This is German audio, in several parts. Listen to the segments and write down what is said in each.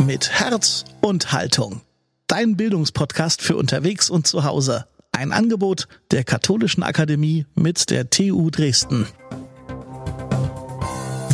mit Herz und Haltung. Dein Bildungspodcast für unterwegs und zu Hause. Ein Angebot der Katholischen Akademie mit der TU Dresden.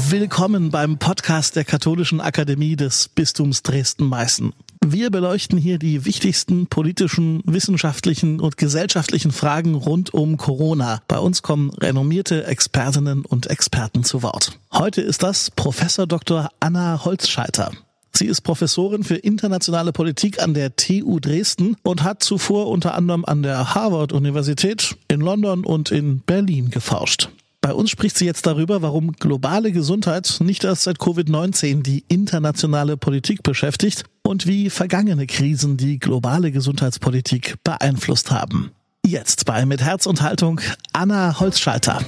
Willkommen beim Podcast der Katholischen Akademie des Bistums Dresden-Meißen. Wir beleuchten hier die wichtigsten politischen, wissenschaftlichen und gesellschaftlichen Fragen rund um Corona. Bei uns kommen renommierte Expertinnen und Experten zu Wort. Heute ist das Professor Dr. Anna Holzscheiter. Sie ist Professorin für internationale Politik an der TU Dresden und hat zuvor unter anderem an der Harvard Universität in London und in Berlin geforscht. Bei uns spricht sie jetzt darüber, warum globale Gesundheit nicht erst seit Covid-19 die internationale Politik beschäftigt und wie vergangene Krisen die globale Gesundheitspolitik beeinflusst haben. Jetzt bei Mit Herz und Haltung Anna Holzschalter.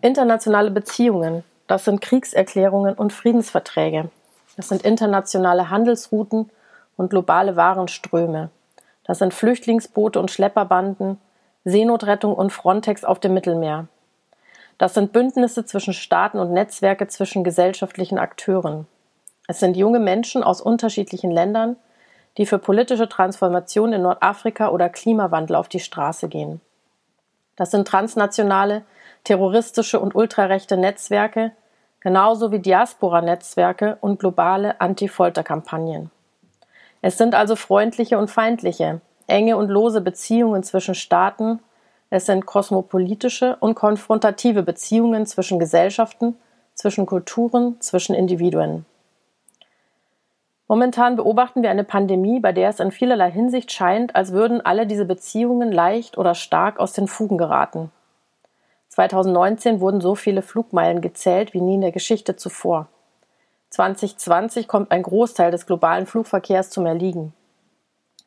Internationale Beziehungen, das sind Kriegserklärungen und Friedensverträge. Das sind internationale Handelsrouten und globale Warenströme. Das sind Flüchtlingsboote und Schlepperbanden, Seenotrettung und Frontex auf dem Mittelmeer. Das sind Bündnisse zwischen Staaten und Netzwerke zwischen gesellschaftlichen Akteuren. Es sind junge Menschen aus unterschiedlichen Ländern, die für politische Transformation in Nordafrika oder Klimawandel auf die Straße gehen. Das sind transnationale, terroristische und ultrarechte Netzwerke, genauso wie Diaspora-Netzwerke und globale Anti-Folter-Kampagnen. Es sind also freundliche und feindliche, enge und lose Beziehungen zwischen Staaten, es sind kosmopolitische und konfrontative Beziehungen zwischen Gesellschaften, zwischen Kulturen, zwischen Individuen. Momentan beobachten wir eine Pandemie, bei der es in vielerlei Hinsicht scheint, als würden alle diese Beziehungen leicht oder stark aus den Fugen geraten. 2019 wurden so viele Flugmeilen gezählt wie nie in der Geschichte zuvor. 2020 kommt ein Großteil des globalen Flugverkehrs zum Erliegen.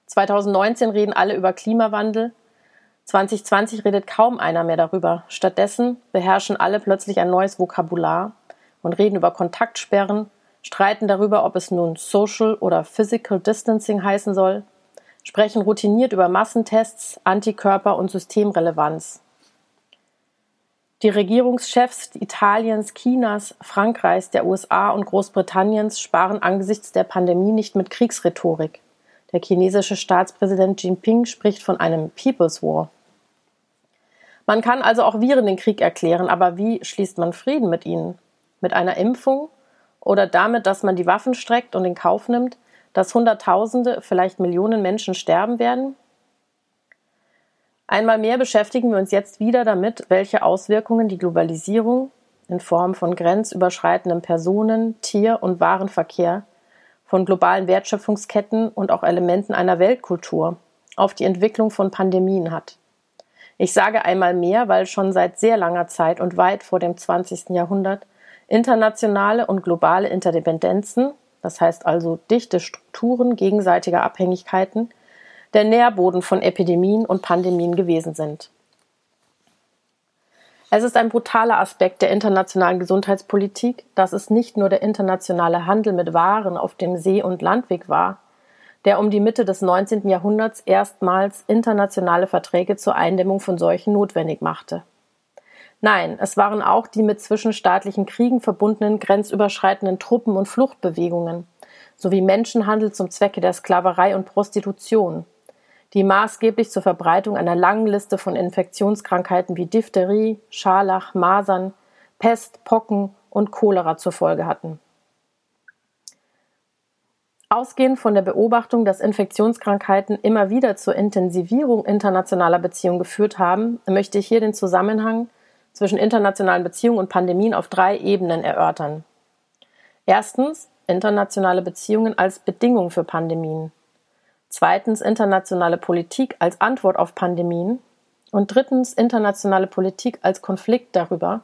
2019 reden alle über Klimawandel. 2020 redet kaum einer mehr darüber. Stattdessen beherrschen alle plötzlich ein neues Vokabular und reden über Kontaktsperren, streiten darüber, ob es nun Social oder Physical Distancing heißen soll, sprechen routiniert über Massentests, Antikörper und Systemrelevanz. Die Regierungschefs Italiens, Chinas, Frankreichs, der USA und Großbritanniens sparen angesichts der Pandemie nicht mit Kriegsrhetorik. Der chinesische Staatspräsident Jinping spricht von einem People's War. Man kann also auch Viren den Krieg erklären, aber wie schließt man Frieden mit ihnen? Mit einer Impfung oder damit, dass man die Waffen streckt und in Kauf nimmt, dass Hunderttausende, vielleicht Millionen Menschen sterben werden? Einmal mehr beschäftigen wir uns jetzt wieder damit, welche Auswirkungen die Globalisierung in Form von grenzüberschreitendem Personen-, Tier- und Warenverkehr von globalen Wertschöpfungsketten und auch Elementen einer Weltkultur auf die Entwicklung von Pandemien hat. Ich sage einmal mehr, weil schon seit sehr langer Zeit und weit vor dem 20. Jahrhundert internationale und globale Interdependenzen, das heißt also dichte Strukturen gegenseitiger Abhängigkeiten, der Nährboden von Epidemien und Pandemien gewesen sind. Es ist ein brutaler Aspekt der internationalen Gesundheitspolitik, dass es nicht nur der internationale Handel mit Waren auf dem See- und Landweg war, der um die Mitte des 19. Jahrhunderts erstmals internationale Verträge zur Eindämmung von Seuchen notwendig machte. Nein, es waren auch die mit zwischenstaatlichen Kriegen verbundenen grenzüberschreitenden Truppen- und Fluchtbewegungen sowie Menschenhandel zum Zwecke der Sklaverei und Prostitution, die maßgeblich zur Verbreitung einer langen Liste von Infektionskrankheiten wie Diphtherie, Scharlach, Masern, Pest, Pocken und Cholera zur Folge hatten. Ausgehend von der Beobachtung, dass Infektionskrankheiten immer wieder zur Intensivierung internationaler Beziehungen geführt haben, möchte ich hier den Zusammenhang zwischen internationalen Beziehungen und Pandemien auf drei Ebenen erörtern. Erstens internationale Beziehungen als Bedingung für Pandemien. Zweitens internationale Politik als Antwort auf Pandemien. Und drittens internationale Politik als Konflikt darüber,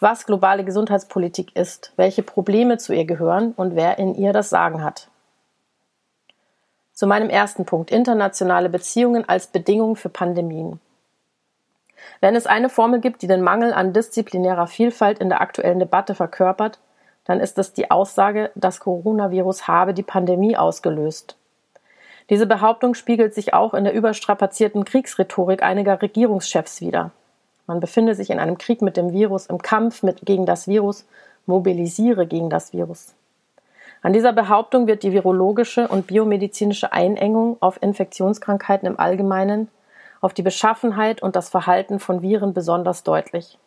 was globale Gesundheitspolitik ist, welche Probleme zu ihr gehören und wer in ihr das Sagen hat. Zu meinem ersten Punkt, internationale Beziehungen als Bedingung für Pandemien. Wenn es eine Formel gibt, die den Mangel an disziplinärer Vielfalt in der aktuellen Debatte verkörpert, dann ist es die Aussage, das Coronavirus habe die Pandemie ausgelöst. Diese Behauptung spiegelt sich auch in der überstrapazierten Kriegsrhetorik einiger Regierungschefs wider. Man befinde sich in einem Krieg mit dem Virus, im Kampf mit, gegen das Virus mobilisiere gegen das Virus. An dieser Behauptung wird die virologische und biomedizinische Einengung auf Infektionskrankheiten im Allgemeinen, auf die Beschaffenheit und das Verhalten von Viren besonders deutlich.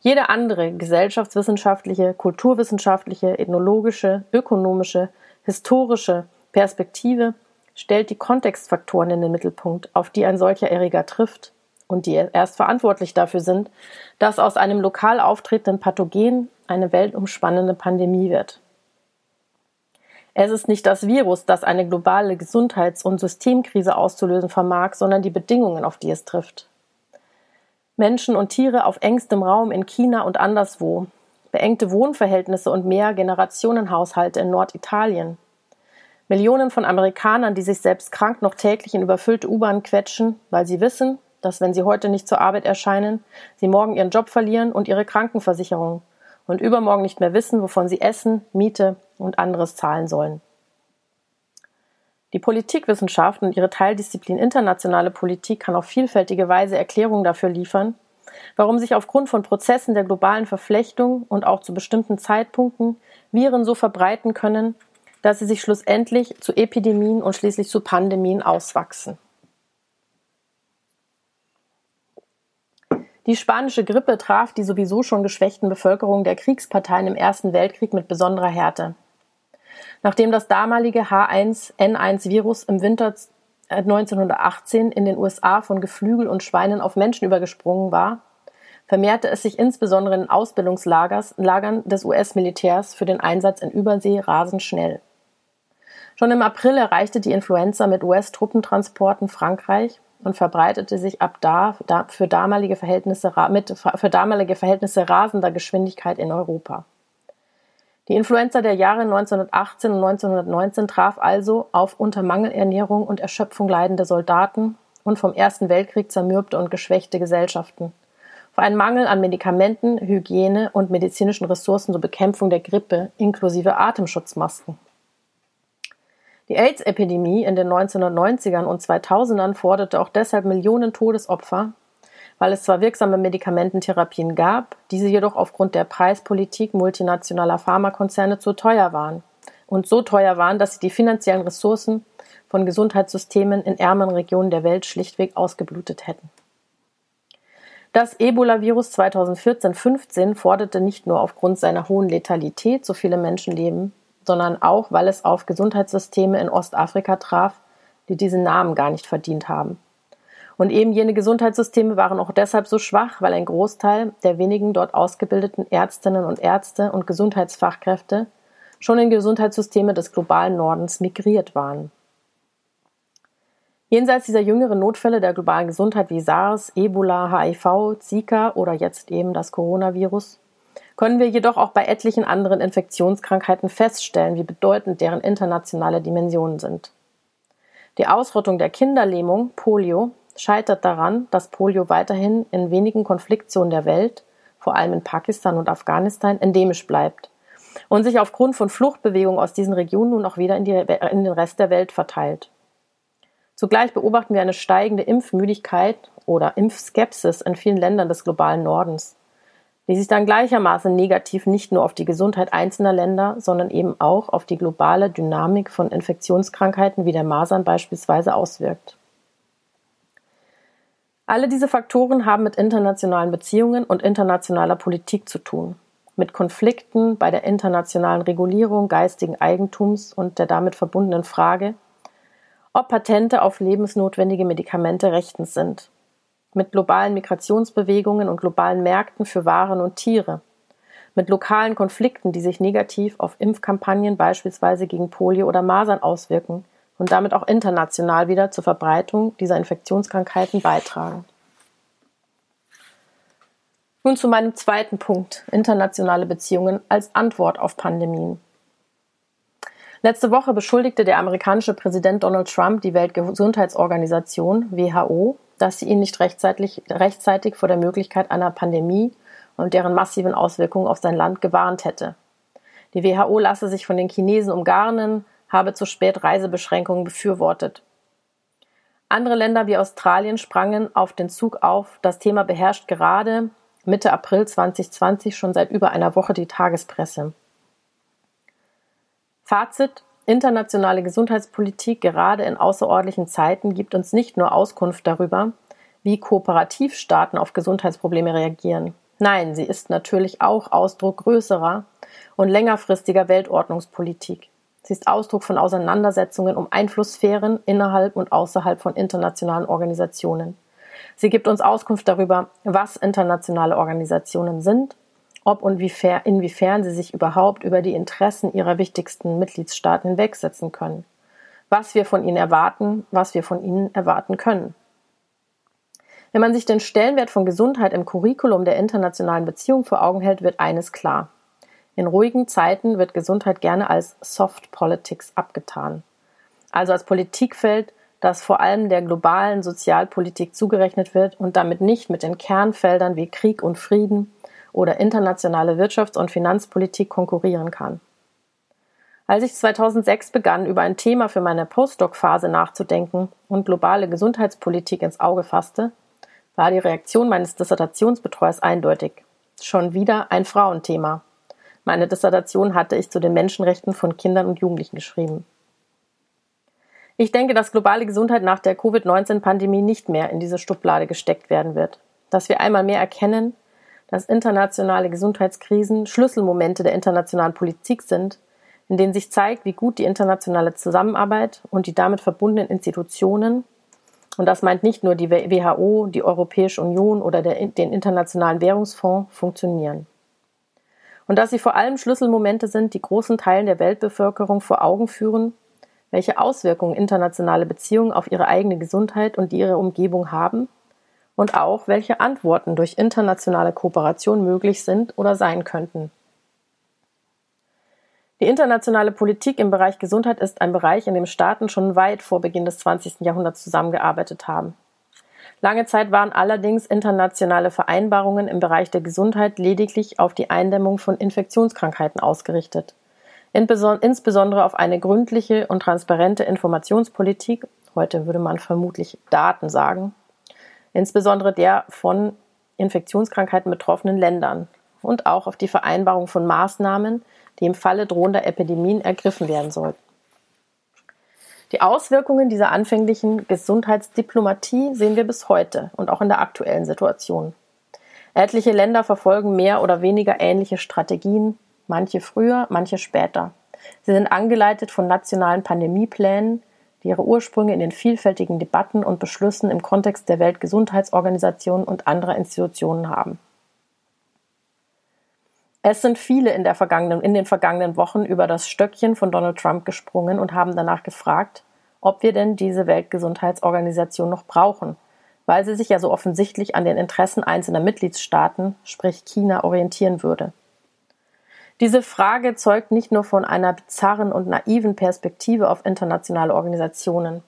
Jede andere gesellschaftswissenschaftliche, kulturwissenschaftliche, ethnologische, ökonomische, historische Perspektive stellt die Kontextfaktoren in den Mittelpunkt, auf die ein solcher Erreger trifft und die erst verantwortlich dafür sind, dass aus einem lokal auftretenden Pathogen eine weltumspannende Pandemie wird. Es ist nicht das Virus, das eine globale Gesundheits- und Systemkrise auszulösen vermag, sondern die Bedingungen, auf die es trifft. Menschen und Tiere auf engstem Raum in China und anderswo, beengte Wohnverhältnisse und mehr Generationenhaushalte in Norditalien. Millionen von Amerikanern, die sich selbst krank noch täglich in überfüllte U-Bahnen quetschen, weil sie wissen, dass wenn sie heute nicht zur Arbeit erscheinen, sie morgen ihren Job verlieren und ihre Krankenversicherung und übermorgen nicht mehr wissen, wovon sie Essen, Miete und anderes zahlen sollen. Die Politikwissenschaft und ihre Teildisziplin internationale Politik kann auf vielfältige Weise Erklärungen dafür liefern, warum sich aufgrund von Prozessen der globalen Verflechtung und auch zu bestimmten Zeitpunkten Viren so verbreiten können, dass sie sich schlussendlich zu Epidemien und schließlich zu Pandemien auswachsen. Die spanische Grippe traf die sowieso schon geschwächten Bevölkerung der Kriegsparteien im Ersten Weltkrieg mit besonderer Härte. Nachdem das damalige H1N1-Virus im Winter 1918 in den USA von Geflügel und Schweinen auf Menschen übergesprungen war, vermehrte es sich insbesondere in Ausbildungslagern des US-Militärs für den Einsatz in Übersee rasend schnell. Schon im April erreichte die Influenza mit US-Truppentransporten Frankreich und verbreitete sich ab da, für, damalige Verhältnisse, mit für damalige Verhältnisse rasender Geschwindigkeit in Europa. Die Influenza der Jahre 1918 und 1919 traf also auf unter Mangelernährung und Erschöpfung leidende Soldaten und vom Ersten Weltkrieg zermürbte und geschwächte Gesellschaften, auf einen Mangel an Medikamenten, Hygiene und medizinischen Ressourcen zur Bekämpfung der Grippe inklusive Atemschutzmasken. Die AIDS-Epidemie in den 1990ern und 2000ern forderte auch deshalb Millionen Todesopfer, weil es zwar wirksame Medikamententherapien gab, diese jedoch aufgrund der Preispolitik multinationaler Pharmakonzerne zu teuer waren und so teuer waren, dass sie die finanziellen Ressourcen von Gesundheitssystemen in ärmeren Regionen der Welt schlichtweg ausgeblutet hätten. Das Ebola-Virus 2014-15 forderte nicht nur aufgrund seiner hohen Letalität so viele Menschenleben, sondern auch, weil es auf Gesundheitssysteme in Ostafrika traf, die diesen Namen gar nicht verdient haben. Und eben jene Gesundheitssysteme waren auch deshalb so schwach, weil ein Großteil der wenigen dort ausgebildeten Ärztinnen und Ärzte und Gesundheitsfachkräfte schon in Gesundheitssysteme des globalen Nordens migriert waren. Jenseits dieser jüngeren Notfälle der globalen Gesundheit wie SARS, Ebola, HIV, Zika oder jetzt eben das Coronavirus können wir jedoch auch bei etlichen anderen Infektionskrankheiten feststellen, wie bedeutend deren internationale Dimensionen sind. Die Ausrottung der Kinderlähmung, Polio, scheitert daran, dass Polio weiterhin in wenigen Konfliktzonen der Welt, vor allem in Pakistan und Afghanistan, endemisch bleibt und sich aufgrund von Fluchtbewegungen aus diesen Regionen nun auch wieder in, die, in den Rest der Welt verteilt. Zugleich beobachten wir eine steigende Impfmüdigkeit oder Impfskepsis in vielen Ländern des globalen Nordens die sich dann gleichermaßen negativ nicht nur auf die Gesundheit einzelner Länder, sondern eben auch auf die globale Dynamik von Infektionskrankheiten wie der Masern beispielsweise auswirkt. Alle diese Faktoren haben mit internationalen Beziehungen und internationaler Politik zu tun, mit Konflikten bei der internationalen Regulierung geistigen Eigentums und der damit verbundenen Frage, ob Patente auf lebensnotwendige Medikamente rechtens sind mit globalen Migrationsbewegungen und globalen Märkten für Waren und Tiere, mit lokalen Konflikten, die sich negativ auf Impfkampagnen beispielsweise gegen Polio oder Masern auswirken und damit auch international wieder zur Verbreitung dieser Infektionskrankheiten beitragen. Nun zu meinem zweiten Punkt, internationale Beziehungen als Antwort auf Pandemien. Letzte Woche beschuldigte der amerikanische Präsident Donald Trump die Weltgesundheitsorganisation WHO dass sie ihn nicht rechtzeitig, rechtzeitig vor der Möglichkeit einer Pandemie und deren massiven Auswirkungen auf sein Land gewarnt hätte. Die WHO lasse sich von den Chinesen umgarnen, habe zu spät Reisebeschränkungen befürwortet. Andere Länder wie Australien sprangen auf den Zug auf, das Thema beherrscht gerade Mitte April 2020 schon seit über einer Woche die Tagespresse. Fazit Internationale Gesundheitspolitik gerade in außerordentlichen Zeiten gibt uns nicht nur Auskunft darüber, wie Kooperativstaaten auf Gesundheitsprobleme reagieren. Nein, sie ist natürlich auch Ausdruck größerer und längerfristiger Weltordnungspolitik. Sie ist Ausdruck von Auseinandersetzungen um Einflusssphären innerhalb und außerhalb von internationalen Organisationen. Sie gibt uns Auskunft darüber, was internationale Organisationen sind, ob und inwiefern sie sich überhaupt über die Interessen ihrer wichtigsten Mitgliedstaaten hinwegsetzen können, was wir von ihnen erwarten, was wir von ihnen erwarten können. Wenn man sich den Stellenwert von Gesundheit im Curriculum der internationalen Beziehung vor Augen hält, wird eines klar. In ruhigen Zeiten wird Gesundheit gerne als Soft Politics abgetan. Also als Politikfeld, das vor allem der globalen Sozialpolitik zugerechnet wird und damit nicht mit den Kernfeldern wie Krieg und Frieden oder internationale Wirtschafts- und Finanzpolitik konkurrieren kann. Als ich 2006 begann, über ein Thema für meine Postdoc-Phase nachzudenken und globale Gesundheitspolitik ins Auge fasste, war die Reaktion meines Dissertationsbetreuers eindeutig. Schon wieder ein Frauenthema. Meine Dissertation hatte ich zu den Menschenrechten von Kindern und Jugendlichen geschrieben. Ich denke, dass globale Gesundheit nach der Covid-19-Pandemie nicht mehr in diese Schublade gesteckt werden wird. Dass wir einmal mehr erkennen, dass internationale Gesundheitskrisen Schlüsselmomente der internationalen Politik sind, in denen sich zeigt, wie gut die internationale Zusammenarbeit und die damit verbundenen Institutionen und das meint nicht nur die WHO, die Europäische Union oder der, den Internationalen Währungsfonds funktionieren. Und dass sie vor allem Schlüsselmomente sind, die großen Teilen der Weltbevölkerung vor Augen führen, welche Auswirkungen internationale Beziehungen auf ihre eigene Gesundheit und ihre Umgebung haben und auch welche Antworten durch internationale Kooperation möglich sind oder sein könnten. Die internationale Politik im Bereich Gesundheit ist ein Bereich, in dem Staaten schon weit vor Beginn des 20. Jahrhunderts zusammengearbeitet haben. Lange Zeit waren allerdings internationale Vereinbarungen im Bereich der Gesundheit lediglich auf die Eindämmung von Infektionskrankheiten ausgerichtet. Insbesondere auf eine gründliche und transparente Informationspolitik, heute würde man vermutlich Daten sagen, insbesondere der von Infektionskrankheiten betroffenen Ländern und auch auf die Vereinbarung von Maßnahmen, die im Falle drohender Epidemien ergriffen werden sollten. Die Auswirkungen dieser anfänglichen Gesundheitsdiplomatie sehen wir bis heute und auch in der aktuellen Situation. Etliche Länder verfolgen mehr oder weniger ähnliche Strategien, manche früher, manche später. Sie sind angeleitet von nationalen Pandemieplänen, die ihre Ursprünge in den vielfältigen Debatten und Beschlüssen im Kontext der Weltgesundheitsorganisation und anderer Institutionen haben. Es sind viele in, in den vergangenen Wochen über das Stöckchen von Donald Trump gesprungen und haben danach gefragt, ob wir denn diese Weltgesundheitsorganisation noch brauchen, weil sie sich ja so offensichtlich an den Interessen einzelner Mitgliedstaaten, sprich China, orientieren würde. Diese Frage zeugt nicht nur von einer bizarren und naiven Perspektive auf internationale Organisationen.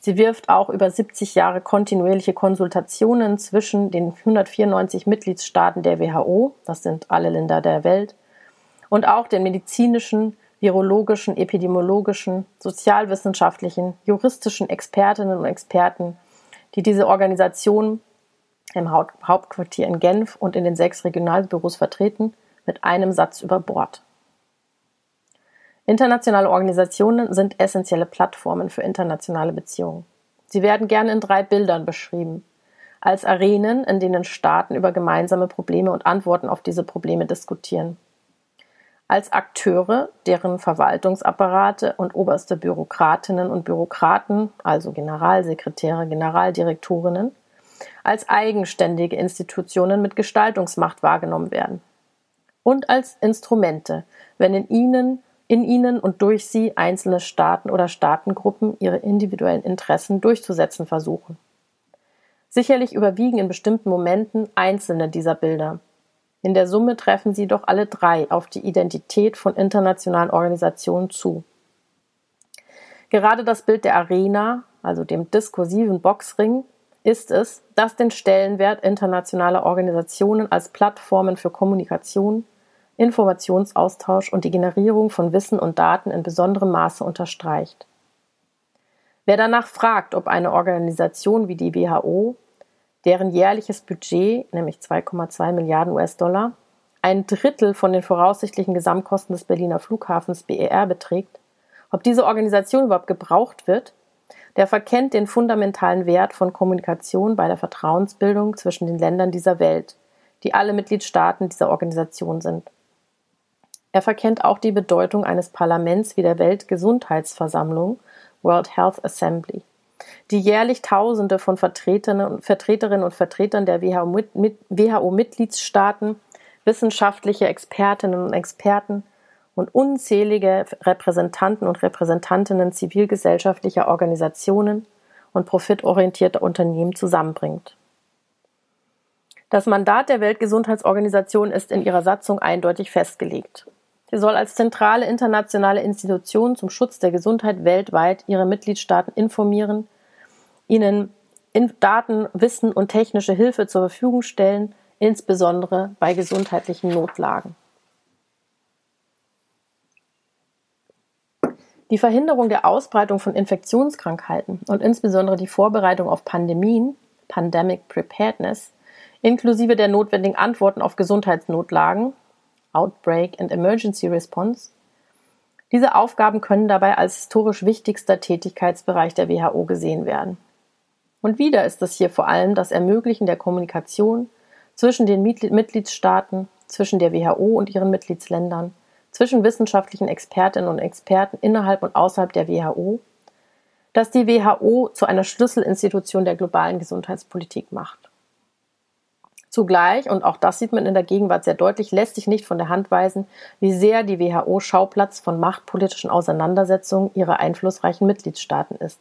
Sie wirft auch über 70 Jahre kontinuierliche Konsultationen zwischen den 194 Mitgliedstaaten der WHO, das sind alle Länder der Welt, und auch den medizinischen, virologischen, epidemiologischen, sozialwissenschaftlichen, juristischen Expertinnen und Experten, die diese Organisation im Hauptquartier in Genf und in den sechs Regionalbüros vertreten, mit einem Satz über Bord. Internationale Organisationen sind essentielle Plattformen für internationale Beziehungen. Sie werden gern in drei Bildern beschrieben. Als Arenen, in denen Staaten über gemeinsame Probleme und Antworten auf diese Probleme diskutieren. Als Akteure, deren Verwaltungsapparate und oberste Bürokratinnen und Bürokraten, also Generalsekretäre, Generaldirektorinnen, als eigenständige Institutionen mit Gestaltungsmacht wahrgenommen werden. Und als Instrumente, wenn in ihnen in ihnen und durch sie einzelne Staaten oder Staatengruppen ihre individuellen Interessen durchzusetzen versuchen. Sicherlich überwiegen in bestimmten Momenten einzelne dieser Bilder. In der Summe treffen sie doch alle drei auf die Identität von internationalen Organisationen zu. Gerade das Bild der Arena, also dem diskursiven Boxring, ist es, das den Stellenwert internationaler Organisationen als Plattformen für Kommunikation, Informationsaustausch und die Generierung von Wissen und Daten in besonderem Maße unterstreicht. Wer danach fragt, ob eine Organisation wie die WHO, deren jährliches Budget, nämlich 2,2 Milliarden US-Dollar, ein Drittel von den voraussichtlichen Gesamtkosten des Berliner Flughafens BER beträgt, ob diese Organisation überhaupt gebraucht wird, der verkennt den fundamentalen Wert von Kommunikation bei der Vertrauensbildung zwischen den Ländern dieser Welt, die alle Mitgliedstaaten dieser Organisation sind. Er verkennt auch die Bedeutung eines Parlaments wie der Weltgesundheitsversammlung World Health Assembly, die jährlich Tausende von Vertreterinnen und Vertretern der WHO-Mitgliedstaaten, wissenschaftliche Expertinnen und Experten und unzählige Repräsentanten und Repräsentantinnen zivilgesellschaftlicher Organisationen und profitorientierter Unternehmen zusammenbringt. Das Mandat der Weltgesundheitsorganisation ist in ihrer Satzung eindeutig festgelegt. Sie soll als zentrale internationale Institution zum Schutz der Gesundheit weltweit ihre Mitgliedstaaten informieren, ihnen Daten, Wissen und technische Hilfe zur Verfügung stellen, insbesondere bei gesundheitlichen Notlagen. Die Verhinderung der Ausbreitung von Infektionskrankheiten und insbesondere die Vorbereitung auf Pandemien, Pandemic Preparedness, inklusive der notwendigen Antworten auf Gesundheitsnotlagen, Outbreak and Emergency Response. Diese Aufgaben können dabei als historisch wichtigster Tätigkeitsbereich der WHO gesehen werden. Und wieder ist es hier vor allem das Ermöglichen der Kommunikation zwischen den Mitgliedstaaten, zwischen der WHO und ihren Mitgliedsländern, zwischen wissenschaftlichen Expertinnen und Experten innerhalb und außerhalb der WHO, das die WHO zu einer Schlüsselinstitution der globalen Gesundheitspolitik macht. Zugleich, und auch das sieht man in der Gegenwart sehr deutlich, lässt sich nicht von der Hand weisen, wie sehr die WHO Schauplatz von machtpolitischen Auseinandersetzungen ihrer einflussreichen Mitgliedstaaten ist.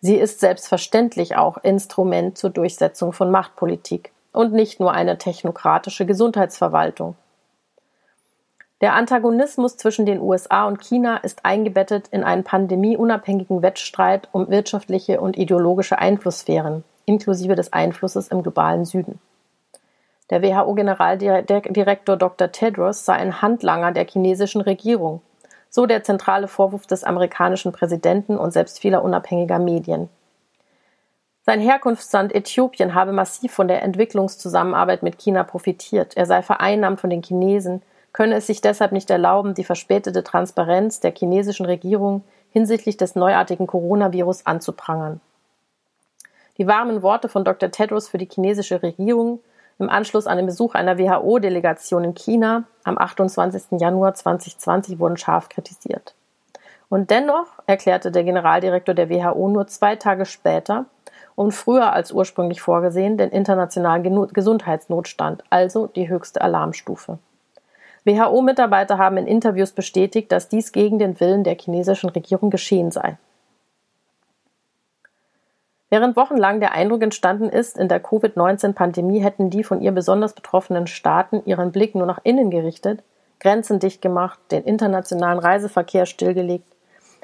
Sie ist selbstverständlich auch Instrument zur Durchsetzung von Machtpolitik und nicht nur eine technokratische Gesundheitsverwaltung. Der Antagonismus zwischen den USA und China ist eingebettet in einen pandemieunabhängigen Wettstreit um wirtschaftliche und ideologische Einflusssphären, inklusive des Einflusses im globalen Süden. Der WHO-Generaldirektor Dr. Tedros sei ein Handlanger der chinesischen Regierung, so der zentrale Vorwurf des amerikanischen Präsidenten und selbst vieler unabhängiger Medien. Sein Herkunftsland Äthiopien habe massiv von der Entwicklungszusammenarbeit mit China profitiert. Er sei vereinnahmt von den Chinesen, könne es sich deshalb nicht erlauben, die verspätete Transparenz der chinesischen Regierung hinsichtlich des neuartigen Coronavirus anzuprangern. Die warmen Worte von Dr. Tedros für die chinesische Regierung im Anschluss an den Besuch einer WHO-Delegation in China am 28. Januar 2020 wurden scharf kritisiert. Und dennoch erklärte der Generaldirektor der WHO nur zwei Tage später und früher als ursprünglich vorgesehen den internationalen Gesundheitsnotstand, also die höchste Alarmstufe. WHO-Mitarbeiter haben in Interviews bestätigt, dass dies gegen den Willen der chinesischen Regierung geschehen sei. Während wochenlang der Eindruck entstanden ist, in der Covid-19-Pandemie hätten die von ihr besonders betroffenen Staaten ihren Blick nur nach innen gerichtet, Grenzen dicht gemacht, den internationalen Reiseverkehr stillgelegt,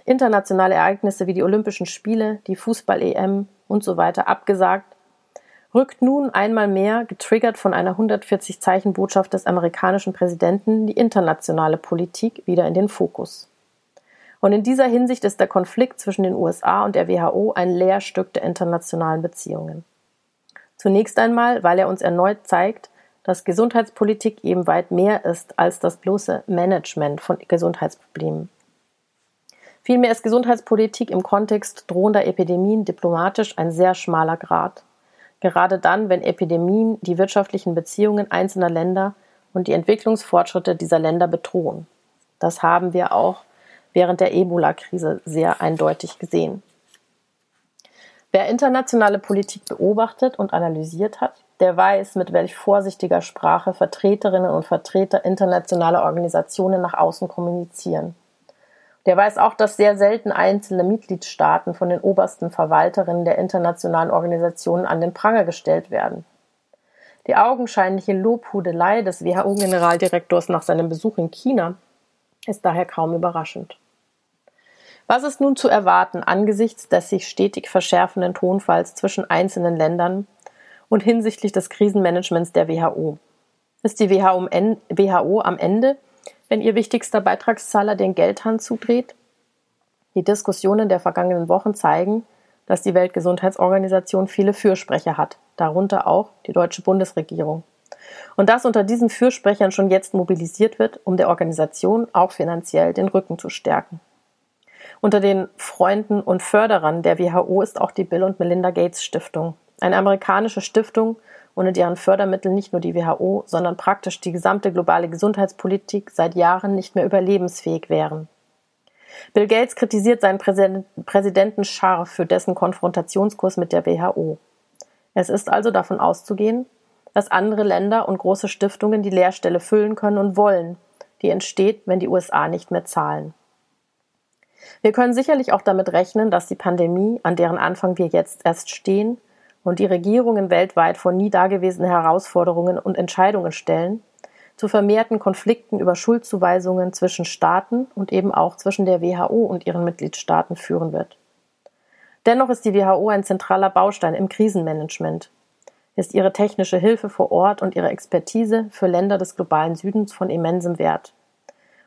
internationale Ereignisse wie die Olympischen Spiele, die Fußball-EM und so weiter abgesagt, rückt nun einmal mehr, getriggert von einer 140-Zeichen-Botschaft des amerikanischen Präsidenten, die internationale Politik wieder in den Fokus. Und in dieser Hinsicht ist der Konflikt zwischen den USA und der WHO ein Lehrstück der internationalen Beziehungen. Zunächst einmal, weil er uns erneut zeigt, dass Gesundheitspolitik eben weit mehr ist als das bloße Management von Gesundheitsproblemen. Vielmehr ist Gesundheitspolitik im Kontext drohender Epidemien diplomatisch ein sehr schmaler Grad. Gerade dann, wenn Epidemien die wirtschaftlichen Beziehungen einzelner Länder und die Entwicklungsfortschritte dieser Länder bedrohen. Das haben wir auch während der Ebola-Krise sehr eindeutig gesehen. Wer internationale Politik beobachtet und analysiert hat, der weiß, mit welch vorsichtiger Sprache Vertreterinnen und Vertreter internationaler Organisationen nach außen kommunizieren. Der weiß auch, dass sehr selten einzelne Mitgliedstaaten von den obersten Verwalterinnen der internationalen Organisationen an den Pranger gestellt werden. Die augenscheinliche Lobhudelei des WHO-Generaldirektors nach seinem Besuch in China ist daher kaum überraschend. Was ist nun zu erwarten angesichts des sich stetig verschärfenden Tonfalls zwischen einzelnen Ländern und hinsichtlich des Krisenmanagements der WHO? Ist die WHO am Ende, wenn ihr wichtigster Beitragszahler den Geldhahn zudreht? Die Diskussionen der vergangenen Wochen zeigen, dass die Weltgesundheitsorganisation viele Fürsprecher hat – darunter auch die deutsche Bundesregierung. Und dass unter diesen Fürsprechern schon jetzt mobilisiert wird, um der Organisation auch finanziell den Rücken zu stärken. Unter den Freunden und Förderern der WHO ist auch die Bill und Melinda Gates Stiftung, eine amerikanische Stiftung, ohne deren Fördermittel nicht nur die WHO, sondern praktisch die gesamte globale Gesundheitspolitik seit Jahren nicht mehr überlebensfähig wären. Bill Gates kritisiert seinen Präsidenten scharf für dessen Konfrontationskurs mit der WHO. Es ist also davon auszugehen, dass andere Länder und große Stiftungen die Leerstelle füllen können und wollen, die entsteht, wenn die USA nicht mehr zahlen. Wir können sicherlich auch damit rechnen, dass die Pandemie, an deren Anfang wir jetzt erst stehen, und die Regierungen weltweit vor nie dagewesene Herausforderungen und Entscheidungen stellen, zu vermehrten Konflikten über Schuldzuweisungen zwischen Staaten und eben auch zwischen der WHO und ihren Mitgliedstaaten führen wird. Dennoch ist die WHO ein zentraler Baustein im Krisenmanagement, ist ihre technische Hilfe vor Ort und ihre Expertise für Länder des globalen Südens von immensem Wert.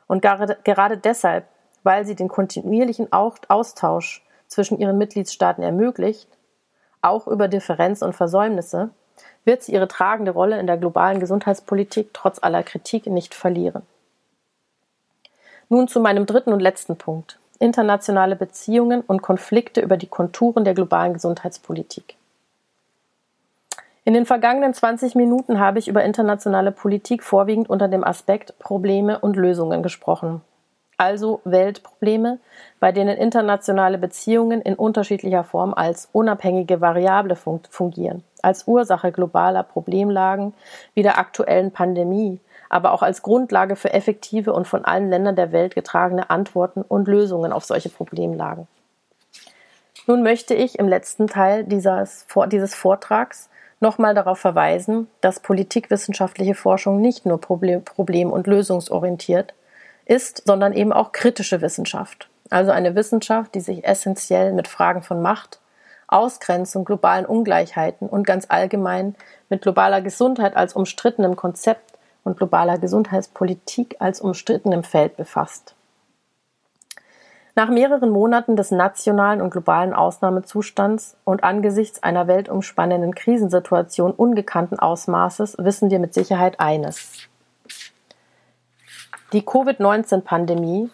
Und gerade, gerade deshalb, weil sie den kontinuierlichen Austausch zwischen ihren Mitgliedstaaten ermöglicht, auch über Differenzen und Versäumnisse, wird sie ihre tragende Rolle in der globalen Gesundheitspolitik trotz aller Kritik nicht verlieren. Nun zu meinem dritten und letzten Punkt. Internationale Beziehungen und Konflikte über die Konturen der globalen Gesundheitspolitik. In den vergangenen 20 Minuten habe ich über internationale Politik vorwiegend unter dem Aspekt Probleme und Lösungen gesprochen also Weltprobleme, bei denen internationale Beziehungen in unterschiedlicher Form als unabhängige Variable fungieren, als Ursache globaler Problemlagen wie der aktuellen Pandemie, aber auch als Grundlage für effektive und von allen Ländern der Welt getragene Antworten und Lösungen auf solche Problemlagen. Nun möchte ich im letzten Teil dieses, dieses Vortrags nochmal darauf verweisen, dass politikwissenschaftliche Forschung nicht nur problem-, problem und lösungsorientiert, ist, sondern eben auch kritische Wissenschaft. Also eine Wissenschaft, die sich essentiell mit Fragen von Macht, Ausgrenzung, globalen Ungleichheiten und ganz allgemein mit globaler Gesundheit als umstrittenem Konzept und globaler Gesundheitspolitik als umstrittenem Feld befasst. Nach mehreren Monaten des nationalen und globalen Ausnahmezustands und angesichts einer weltumspannenden Krisensituation ungekannten Ausmaßes wissen wir mit Sicherheit eines. Die Covid-19-Pandemie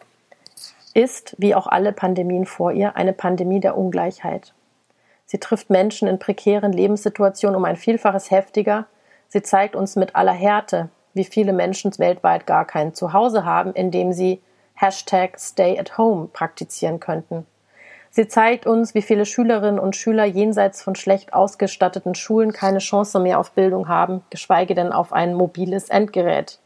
ist, wie auch alle Pandemien vor ihr, eine Pandemie der Ungleichheit. Sie trifft Menschen in prekären Lebenssituationen um ein Vielfaches heftiger. Sie zeigt uns mit aller Härte, wie viele Menschen weltweit gar kein Zuhause haben, in dem sie Hashtag Stay at Home praktizieren könnten. Sie zeigt uns, wie viele Schülerinnen und Schüler jenseits von schlecht ausgestatteten Schulen keine Chance mehr auf Bildung haben, geschweige denn auf ein mobiles Endgerät.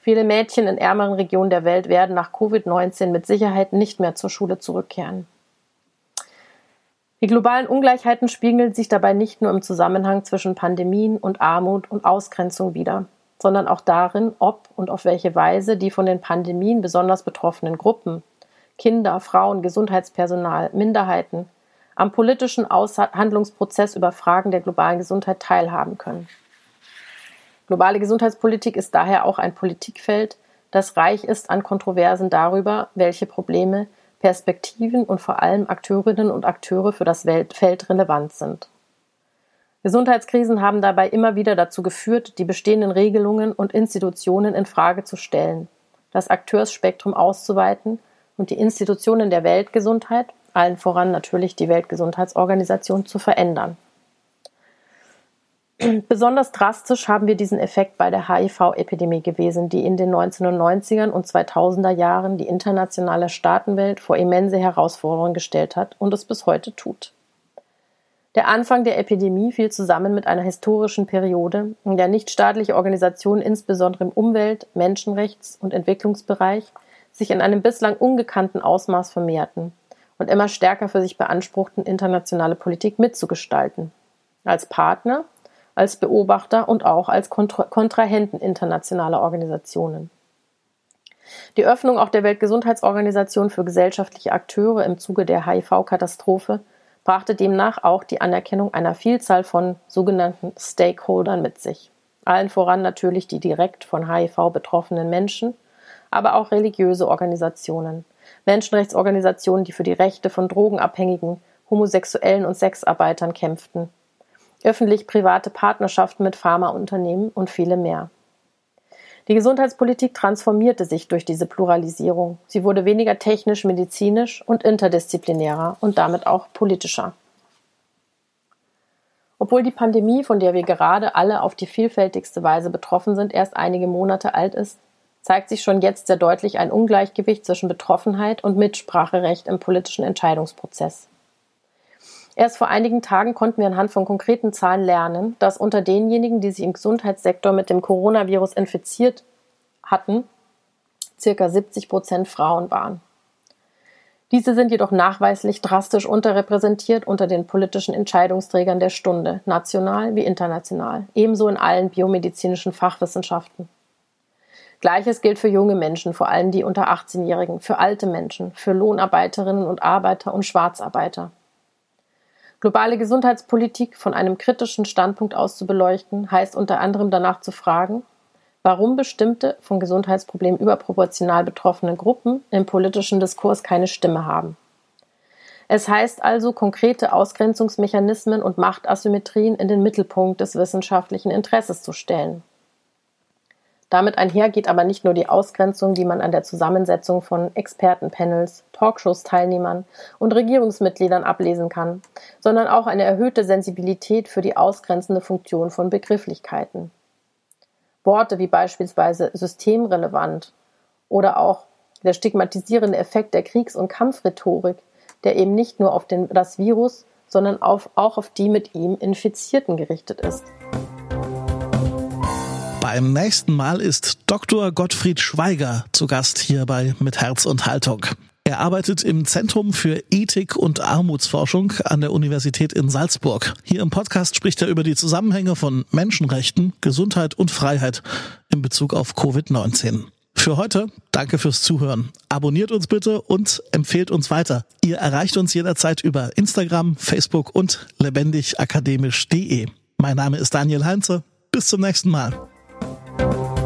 Viele Mädchen in ärmeren Regionen der Welt werden nach Covid-19 mit Sicherheit nicht mehr zur Schule zurückkehren. Die globalen Ungleichheiten spiegeln sich dabei nicht nur im Zusammenhang zwischen Pandemien und Armut und Ausgrenzung wider, sondern auch darin, ob und auf welche Weise die von den Pandemien besonders betroffenen Gruppen Kinder, Frauen, Gesundheitspersonal, Minderheiten am politischen Aushandlungsprozess über Fragen der globalen Gesundheit teilhaben können. Globale Gesundheitspolitik ist daher auch ein Politikfeld, das reich ist an Kontroversen darüber, welche Probleme, Perspektiven und vor allem Akteurinnen und Akteure für das Feld relevant sind. Gesundheitskrisen haben dabei immer wieder dazu geführt, die bestehenden Regelungen und Institutionen in Frage zu stellen, das Akteursspektrum auszuweiten und die Institutionen der Weltgesundheit, allen voran natürlich die Weltgesundheitsorganisation, zu verändern. Besonders drastisch haben wir diesen Effekt bei der HIV-Epidemie gewesen, die in den 1990ern und 2000er Jahren die internationale Staatenwelt vor immense Herausforderungen gestellt hat und es bis heute tut. Der Anfang der Epidemie fiel zusammen mit einer historischen Periode, in der nichtstaatliche Organisationen insbesondere im Umwelt-, Menschenrechts- und Entwicklungsbereich sich in einem bislang ungekannten Ausmaß vermehrten und immer stärker für sich beanspruchten, internationale Politik mitzugestalten. Als Partner als Beobachter und auch als Kontra Kontrahenten internationaler Organisationen. Die Öffnung auch der Weltgesundheitsorganisation für gesellschaftliche Akteure im Zuge der HIV-Katastrophe brachte demnach auch die Anerkennung einer Vielzahl von sogenannten Stakeholdern mit sich. Allen voran natürlich die direkt von HIV betroffenen Menschen, aber auch religiöse Organisationen, Menschenrechtsorganisationen, die für die Rechte von Drogenabhängigen, Homosexuellen und Sexarbeitern kämpften öffentlich-private Partnerschaften mit Pharmaunternehmen und viele mehr. Die Gesundheitspolitik transformierte sich durch diese Pluralisierung. Sie wurde weniger technisch, medizinisch und interdisziplinärer und damit auch politischer. Obwohl die Pandemie, von der wir gerade alle auf die vielfältigste Weise betroffen sind, erst einige Monate alt ist, zeigt sich schon jetzt sehr deutlich ein Ungleichgewicht zwischen Betroffenheit und Mitspracherecht im politischen Entscheidungsprozess. Erst vor einigen Tagen konnten wir anhand von konkreten Zahlen lernen, dass unter denjenigen, die sich im Gesundheitssektor mit dem Coronavirus infiziert hatten, circa 70 Prozent Frauen waren. Diese sind jedoch nachweislich drastisch unterrepräsentiert unter den politischen Entscheidungsträgern der Stunde, national wie international, ebenso in allen biomedizinischen Fachwissenschaften. Gleiches gilt für junge Menschen, vor allem die unter 18-Jährigen, für alte Menschen, für Lohnarbeiterinnen und Arbeiter und Schwarzarbeiter. Globale Gesundheitspolitik von einem kritischen Standpunkt aus zu beleuchten, heißt unter anderem danach zu fragen, warum bestimmte von Gesundheitsproblemen überproportional betroffene Gruppen im politischen Diskurs keine Stimme haben. Es heißt also, konkrete Ausgrenzungsmechanismen und Machtasymmetrien in den Mittelpunkt des wissenschaftlichen Interesses zu stellen. Damit einher geht aber nicht nur die Ausgrenzung, die man an der Zusammensetzung von Expertenpanels, Talkshows-Teilnehmern und Regierungsmitgliedern ablesen kann, sondern auch eine erhöhte Sensibilität für die ausgrenzende Funktion von Begrifflichkeiten. Worte wie beispielsweise systemrelevant oder auch der stigmatisierende Effekt der Kriegs- und Kampfrhetorik, der eben nicht nur auf den, das Virus, sondern auf, auch auf die mit ihm Infizierten gerichtet ist. Beim nächsten Mal ist Dr. Gottfried Schweiger zu Gast hier bei Mit Herz und Haltung. Er arbeitet im Zentrum für Ethik und Armutsforschung an der Universität in Salzburg. Hier im Podcast spricht er über die Zusammenhänge von Menschenrechten, Gesundheit und Freiheit in Bezug auf Covid-19. Für heute danke fürs Zuhören. Abonniert uns bitte und empfehlt uns weiter. Ihr erreicht uns jederzeit über Instagram, Facebook und lebendigakademisch.de. Mein Name ist Daniel Heinze. Bis zum nächsten Mal. Thank you.